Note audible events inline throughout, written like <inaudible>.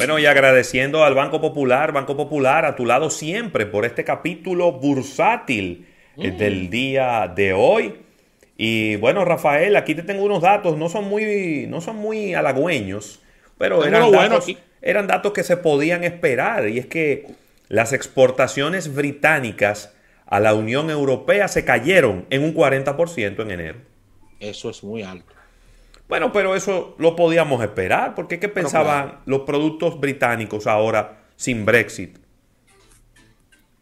Bueno, y agradeciendo al Banco Popular, Banco Popular, a tu lado siempre por este capítulo bursátil eh, del día de hoy. Y bueno, Rafael, aquí te tengo unos datos, no son muy, no son muy halagüeños, pero eran datos, eran datos que se podían esperar. Y es que las exportaciones británicas a la Unión Europea se cayeron en un 40% en enero. Eso es muy alto. Bueno, pero eso lo podíamos esperar, porque ¿qué pensaban los productos británicos ahora sin Brexit?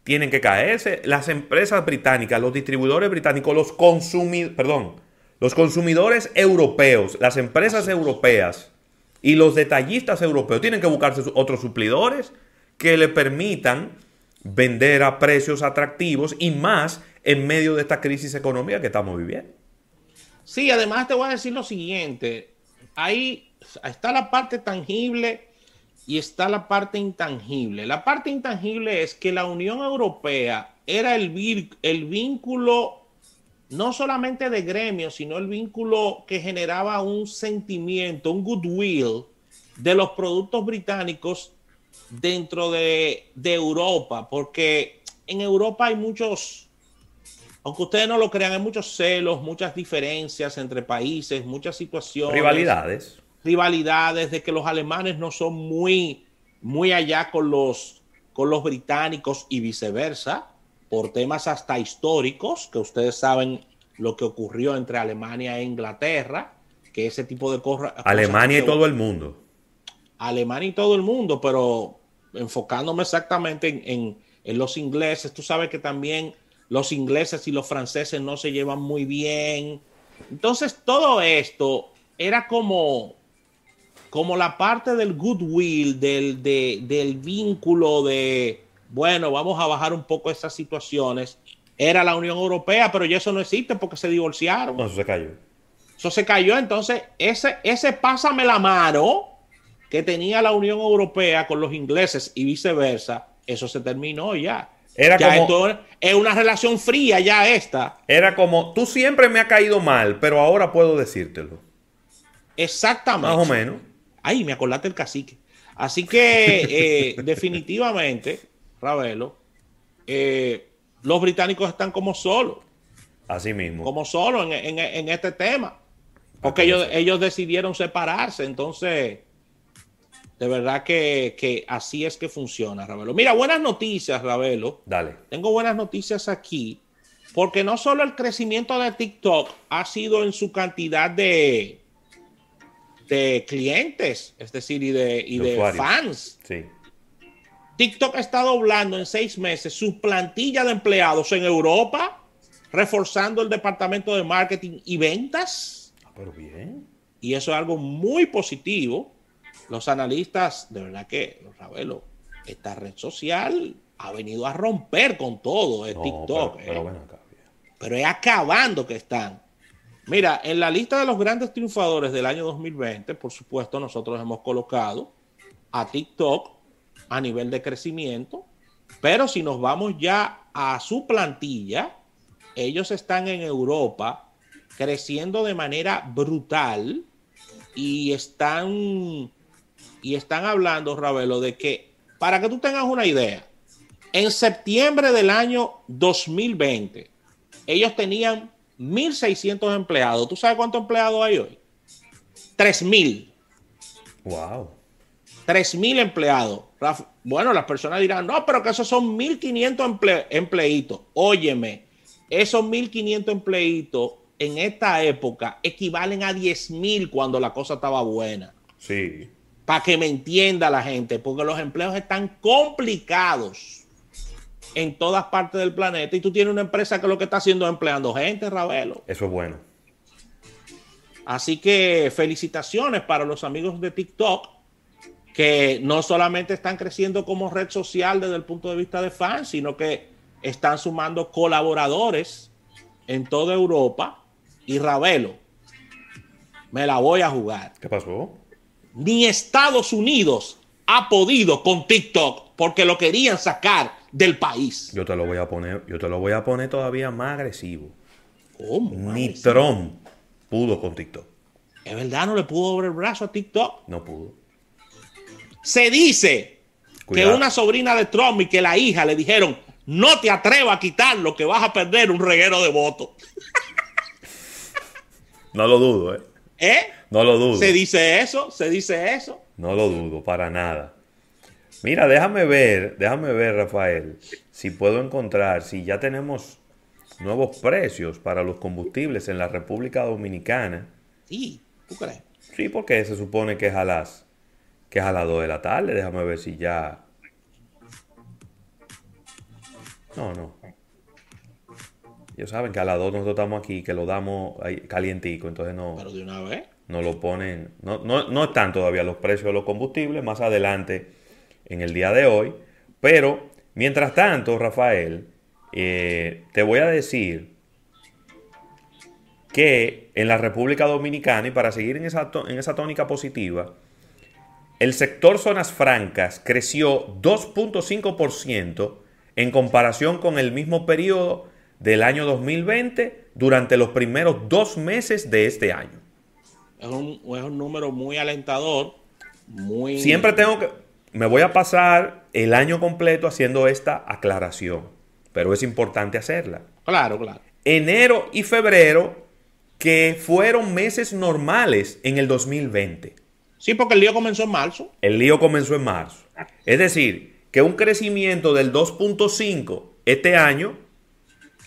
Tienen que caerse. Las empresas británicas, los distribuidores británicos, los consumidores, perdón, los consumidores europeos, las empresas europeas y los detallistas europeos tienen que buscarse otros suplidores que le permitan vender a precios atractivos y más en medio de esta crisis económica que estamos viviendo. Sí, además te voy a decir lo siguiente. Ahí está la parte tangible y está la parte intangible. La parte intangible es que la Unión Europea era el, vínculo no solamente de gremio, sino el vínculo que generaba un sentimiento, un goodwill de los productos británicos dentro de, de Europa, porque en Europa hay muchos aunque ustedes no lo crean, hay muchos celos, muchas diferencias entre países, muchas situaciones. Rivalidades. Rivalidades de que los alemanes no son muy, muy allá con los, con los británicos y viceversa, por temas hasta históricos, que ustedes saben lo que ocurrió entre Alemania e Inglaterra, que ese tipo de cosas. Alemania y todo el mundo. Alemania y todo el mundo, pero enfocándome exactamente en, en los ingleses, tú sabes que también los ingleses y los franceses no se llevan muy bien. Entonces todo esto era como, como la parte del goodwill, del, del vínculo de, bueno, vamos a bajar un poco esas situaciones. Era la Unión Europea, pero ya eso no existe porque se divorciaron. No, eso se cayó. Eso se cayó. Entonces, ese, ese pásame la mano que tenía la Unión Europea con los ingleses y viceversa, eso se terminó ya. Era como, es una relación fría ya esta. Era como, tú siempre me ha caído mal, pero ahora puedo decírtelo. Exactamente. Más o menos. Ay, me acordaste el cacique. Así que <laughs> eh, definitivamente, Ravelo, eh, los británicos están como solos. Así mismo. Como solos en, este tema. Porque ellos, ellos decidieron separarse. Entonces, de verdad que, así es que funciona, Ravelo. Mira, buenas noticias, Ravelo. Dale. Tengo buenas noticias aquí, porque no solo el crecimiento de TikTok ha sido en su cantidad de, de clientes, es decir, y de, y de, fans. Sí. TikTok está doblando en seis meses su plantilla de empleados en Europa, reforzando el departamento de marketing y ventas. Ah, pero bien. Y eso es algo muy positivo los analistas, de verdad que, Ravelo, esta red social ha venido a romper con todo, el TikTok. Pero, eh. pero, es acabando que están. Mira, en la lista de los grandes triunfadores del año 2020, por supuesto, nosotros hemos colocado a TikTok a nivel de crecimiento, pero si nos vamos ya a su plantilla, ellos están en Europa creciendo de manera brutal y están y están hablando, Ravelo, de que, para que tú tengas una idea, en septiembre del año 2020, ellos tenían 1.600 empleados. ¿Tú sabes cuántos empleados hay hoy? 3.000. Wow. 3.000 empleados. Bueno, las personas dirán, no, pero que esos son 1.500 empleitos. Óyeme, esos 1.500 empleitos en esta época equivalen a 10.000 cuando la cosa estaba buena. Sí para que me entienda la gente, porque los empleos están complicados en todas partes del planeta y tú tienes una empresa que lo que está haciendo es empleando gente, Ravelo. Eso es bueno. Así que felicitaciones para los amigos de TikTok, que no solamente están creciendo como red social desde el punto de vista de fans, sino que están sumando colaboradores en toda Europa. Y Ravelo, me la voy a jugar. ¿Qué pasó? Ni Estados Unidos ha podido con TikTok porque lo querían sacar del país. Yo te lo voy a poner, yo te lo voy a poner todavía más agresivo. ¿Cómo? Ni Trump pudo con TikTok. ¿Es verdad? ¿No le pudo abrir el brazo a TikTok? No pudo. Se dice que una sobrina de Trump y que la hija le dijeron, no te atrevas a quitarlo, que vas a perder un reguero de votos. No lo dudo, ¿eh? ¿Eh? No lo dudo. Se dice eso, se dice eso. No lo dudo, para nada. Mira, déjame ver, déjame ver, Rafael, si puedo encontrar, si ya tenemos nuevos precios para los combustibles en la República Dominicana. Sí, ¿tú crees? Sí, porque se supone que es a las, que es a las 2 de la tarde. Déjame ver si ya no, no. Ellos saben que a las dos nosotros estamos aquí, que lo damos calientico, entonces no. Pero de una vez. No lo ponen. No, no, están todavía los precios de los combustibles, más adelante en el día de hoy. Pero, mientras tanto, Rafael, eh, te voy a decir que en la República Dominicana, y para seguir en esa, en esa tónica positiva, el sector zonas francas creció 2.5% en comparación con el mismo periodo del año 2020 durante los primeros dos meses de este año. Es un, número muy alentador, muy... Siempre tengo que... Me voy a pasar el año completo haciendo esta aclaración, pero es importante hacerla. Claro, claro. Enero y febrero, que fueron meses normales en el 2020. Sí, porque el lío comenzó en marzo. El lío comenzó en marzo. Es decir, que un crecimiento del 2.5 este año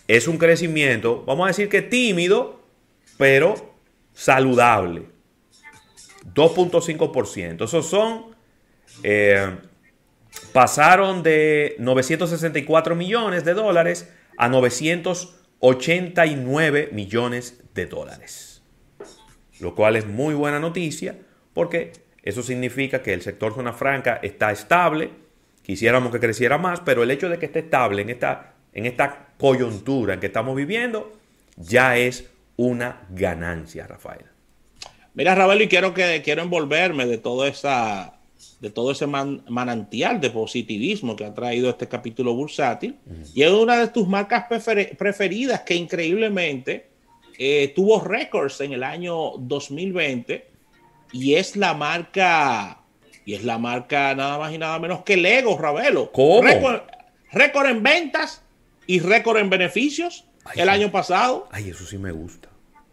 es un crecimiento, vamos a decir que tímido, pero saludable. 2.5%. Esos son, eh, pasaron de 964 millones de dólares a 989 millones de dólares. Lo cual es muy buena noticia porque eso significa que el sector zona franca está estable, Quisiéramos que creciera más, pero el hecho de que esté estable en esta, en esta coyuntura en que estamos viviendo ya es una ganancia, Rafael. Mira, Rafael, y quiero, que, quiero envolverme de, todo esa, de todo ese manantial de positivismo que ha traído este capítulo bursátil. Y es una de tus marcas preferidas que increíblemente eh, tuvo récords en el año 2020 y es la marca y es la marca nada más y nada menos que Lego, Ravelo. ¿Cómo? Récord, en ventas y récord en beneficios el año pasado. Ay, eso sí me gusta.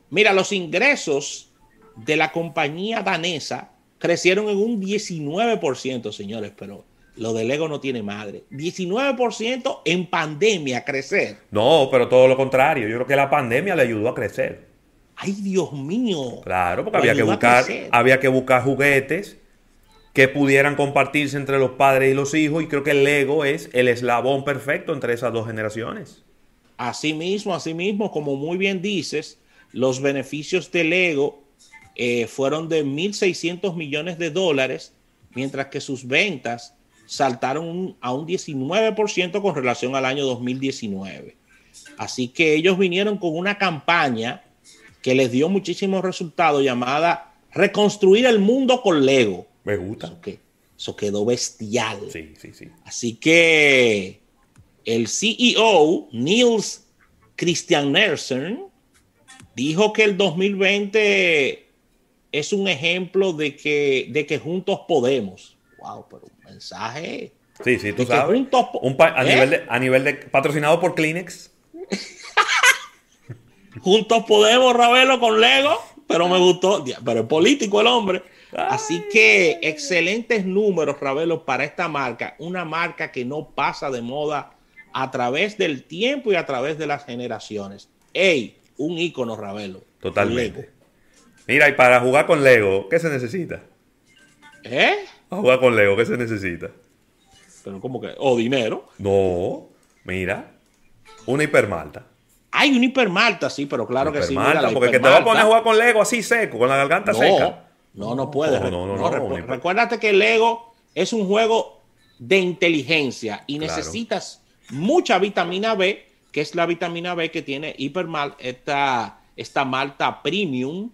Mira, los ingresos de la compañía danesa crecieron en un 19%, señores, pero lo de Lego no tiene madre. 19% en pandemia crecer. No, pero todo lo contrario. Yo creo que la pandemia le ayudó a crecer. Ay, Dios mío. Claro, porque había que buscar, había que buscar juguetes que pudieran compartirse entre los padres y los hijos y creo que el Lego es el eslabón perfecto entre esas dos generaciones. Asimismo, asimismo, como muy bien dices, los beneficios del Lego eh, fueron de 1.600 millones de dólares, mientras que sus ventas saltaron a un 19% con relación al año 2019. Así que ellos vinieron con una campaña que les dio muchísimos resultados llamada Reconstruir el mundo con Lego. Me gusta. Eso, quedó bestial. Sí, sí, sí. Así que el CEO, Niels Christian Nelson, dijo que el 2020 es un ejemplo de que, de que juntos podemos. Wow, pero un mensaje. Sí, sí, tú sabes. a, ¿Eh? nivel de, a nivel de patrocinado por Kleenex. <laughs> juntos podemos, Ravelo, con Lego, pero me gustó. Pero es político el hombre. Así que excelentes números, Ravelo, para esta marca. Una marca que no pasa de moda a través del tiempo y a través de las generaciones. ¡Ey! Un ícono, Ravelo. Totalmente. Mira, y para jugar con Lego, ¿qué se necesita? ¿Eh? Para jugar con Lego, ¿qué se necesita? Pero como que, o dinero. No, mira, una hipermalta. Hay una hipermalta, sí, pero claro que sí. porque que te va a poner a jugar con Lego así seco, con la garganta seca. No, no puede. recuérdate que el Lego es un juego de inteligencia y necesitas mucha vitamina B, que es la vitamina B que tiene Hipermal, esta, esta malta premium,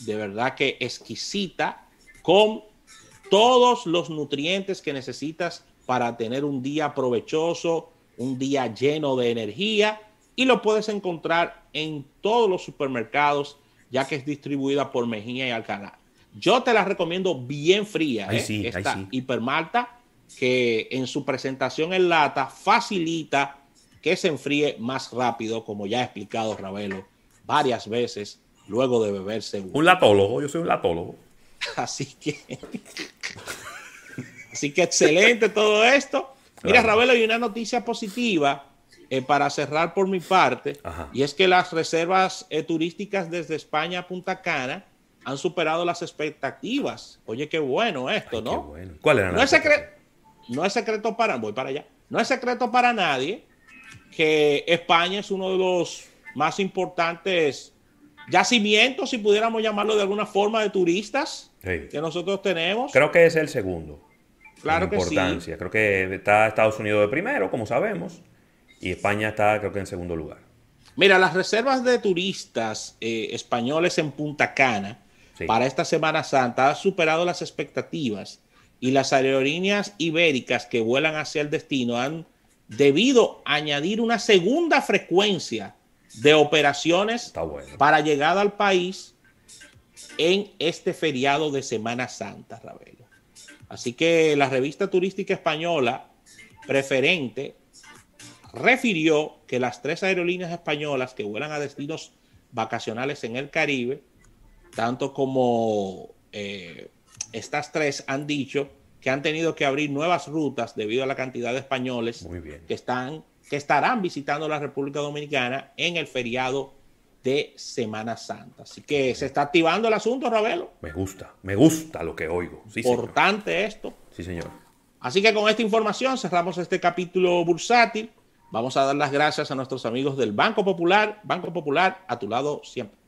de verdad que exquisita, con todos los nutrientes que necesitas para tener un día provechoso, un día lleno de energía y lo puedes encontrar en todos los supermercados ya que es distribuida por Mejía y Alcalá. Yo te la recomiendo bien fría. ¿eh? Esta hipermalta que en su presentación en lata facilita que se enfríe más rápido, como ya ha explicado Ravelo varias veces luego de beberse un latólogo. Yo soy un latólogo. <laughs> Así que, <laughs> así que excelente todo esto. Mira, Ravelo, hay una noticia positiva eh, para cerrar por mi parte, y es que las reservas eh, turísticas desde España a Punta Cana han superado las expectativas. Oye, qué bueno esto, ¿no? ¿Cuál era no es, secreto, no es secreto para, voy para allá, no es secreto para nadie que España es uno de los más importantes yacimientos, si pudiéramos llamarlo de alguna forma, de turistas que nosotros tenemos. Creo que es el segundo. Claro que sí. Creo que está Estados Unidos de primero, como sabemos, y España está, creo que en segundo lugar. Mira, las reservas de turistas eh, españoles en Punta Cana para esta Semana Santa han superado las expectativas y las aerolíneas ibéricas que vuelan hacia el destino han debido añadir una segunda frecuencia de operaciones para llegada al país en este feriado de Semana Santa, Ravelo. Así que la revista turística española preferente refirió que las tres aerolíneas españolas que vuelan a destinos vacacionales en el Caribe, tanto como eh, estas tres han dicho que han tenido que abrir nuevas rutas debido a la cantidad de españoles que están que estarán visitando la República Dominicana en el feriado de Semana Santa. Así que se está activando el asunto, Ravelo. Me gusta, me gusta lo que oigo. Importante esto. Sí, señor. Así que con esta información cerramos este capítulo bursátil. Vamos a dar las gracias a nuestros amigos del Banco Popular. Banco Popular, a tu lado siempre.